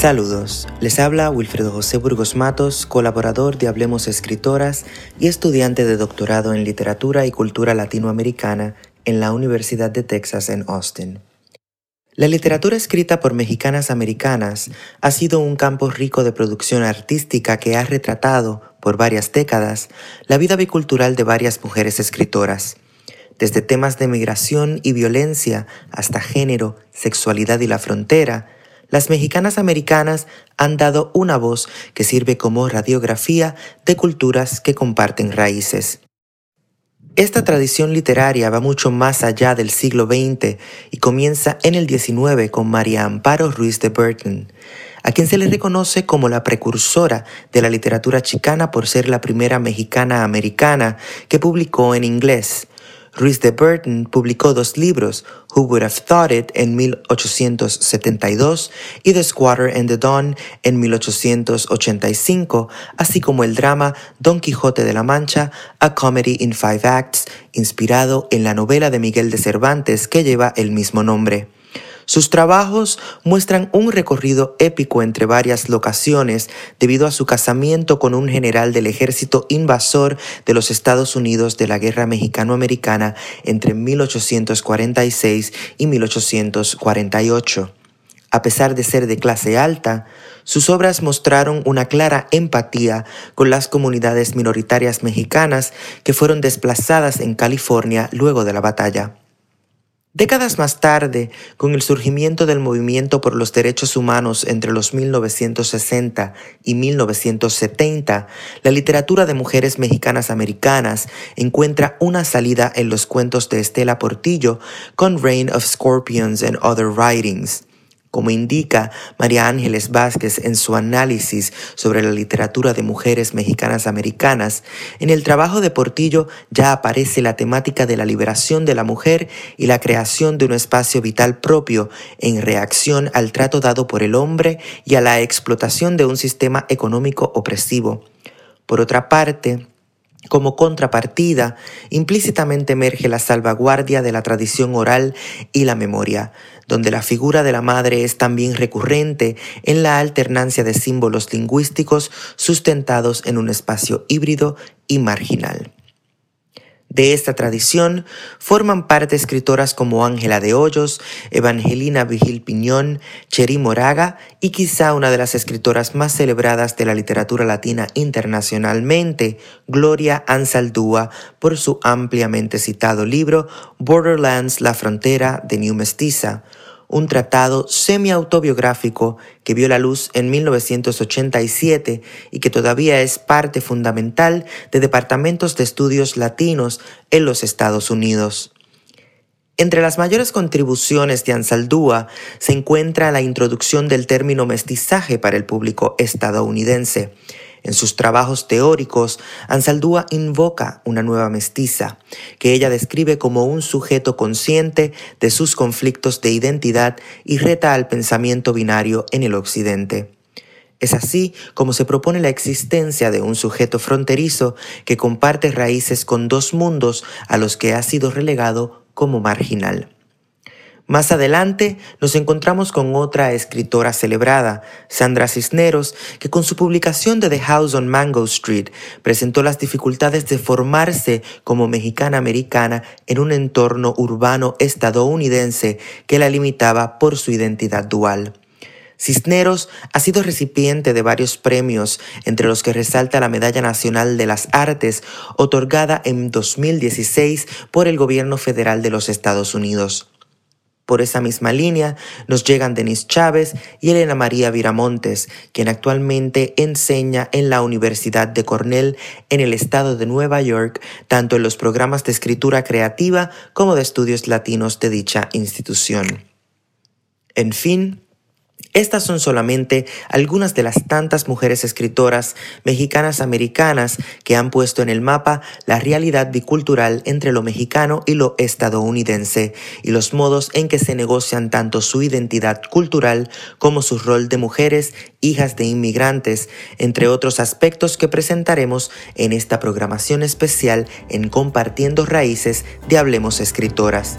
Saludos, les habla Wilfredo José Burgos Matos, colaborador de Hablemos Escritoras y estudiante de doctorado en literatura y cultura latinoamericana en la Universidad de Texas en Austin. La literatura escrita por mexicanas americanas ha sido un campo rico de producción artística que ha retratado, por varias décadas, la vida bicultural de varias mujeres escritoras. Desde temas de migración y violencia hasta género, sexualidad y la frontera, las mexicanas americanas han dado una voz que sirve como radiografía de culturas que comparten raíces. Esta tradición literaria va mucho más allá del siglo XX y comienza en el XIX con María Amparo Ruiz de Burton, a quien se le reconoce como la precursora de la literatura chicana por ser la primera mexicana americana que publicó en inglés, Ruiz de Burton publicó dos libros, Who Would Have Thought It en 1872 y The Squatter and the Dawn en 1885, así como el drama Don Quijote de la Mancha, A Comedy in Five Acts, inspirado en la novela de Miguel de Cervantes que lleva el mismo nombre. Sus trabajos muestran un recorrido épico entre varias locaciones debido a su casamiento con un general del ejército invasor de los Estados Unidos de la Guerra Mexicano-Americana entre 1846 y 1848. A pesar de ser de clase alta, sus obras mostraron una clara empatía con las comunidades minoritarias mexicanas que fueron desplazadas en California luego de la batalla. Décadas más tarde, con el surgimiento del movimiento por los derechos humanos entre los 1960 y 1970, la literatura de mujeres mexicanas americanas encuentra una salida en los cuentos de Estela Portillo con Reign of Scorpions and Other Writings. Como indica María Ángeles Vázquez en su análisis sobre la literatura de mujeres mexicanas americanas, en el trabajo de Portillo ya aparece la temática de la liberación de la mujer y la creación de un espacio vital propio en reacción al trato dado por el hombre y a la explotación de un sistema económico opresivo. Por otra parte, como contrapartida, implícitamente emerge la salvaguardia de la tradición oral y la memoria, donde la figura de la madre es también recurrente en la alternancia de símbolos lingüísticos sustentados en un espacio híbrido y marginal. De esta tradición forman parte escritoras como Ángela de Hoyos, Evangelina Vigil Piñón, Cheri Moraga y quizá una de las escritoras más celebradas de la literatura latina internacionalmente, Gloria Ansaldúa, por su ampliamente citado libro Borderlands, la frontera de New Mestiza, un tratado semi-autobiográfico que vio la luz en 1987 y que todavía es parte fundamental de departamentos de estudios latinos en los Estados Unidos. Entre las mayores contribuciones de Ansaldúa se encuentra la introducción del término mestizaje para el público estadounidense, en sus trabajos teóricos, Ansaldúa invoca una nueva mestiza, que ella describe como un sujeto consciente de sus conflictos de identidad y reta al pensamiento binario en el Occidente. Es así como se propone la existencia de un sujeto fronterizo que comparte raíces con dos mundos a los que ha sido relegado como marginal. Más adelante nos encontramos con otra escritora celebrada, Sandra Cisneros, que con su publicación de The House on Mango Street presentó las dificultades de formarse como mexicana americana en un entorno urbano estadounidense que la limitaba por su identidad dual. Cisneros ha sido recipiente de varios premios, entre los que resalta la Medalla Nacional de las Artes, otorgada en 2016 por el Gobierno Federal de los Estados Unidos. Por esa misma línea nos llegan Denise Chávez y Elena María Viramontes, quien actualmente enseña en la Universidad de Cornell en el estado de Nueva York, tanto en los programas de escritura creativa como de estudios latinos de dicha institución. En fin, estas son solamente algunas de las tantas mujeres escritoras mexicanas americanas que han puesto en el mapa la realidad bicultural entre lo mexicano y lo estadounidense y los modos en que se negocian tanto su identidad cultural como su rol de mujeres, hijas de inmigrantes, entre otros aspectos que presentaremos en esta programación especial en Compartiendo Raíces de Hablemos Escritoras.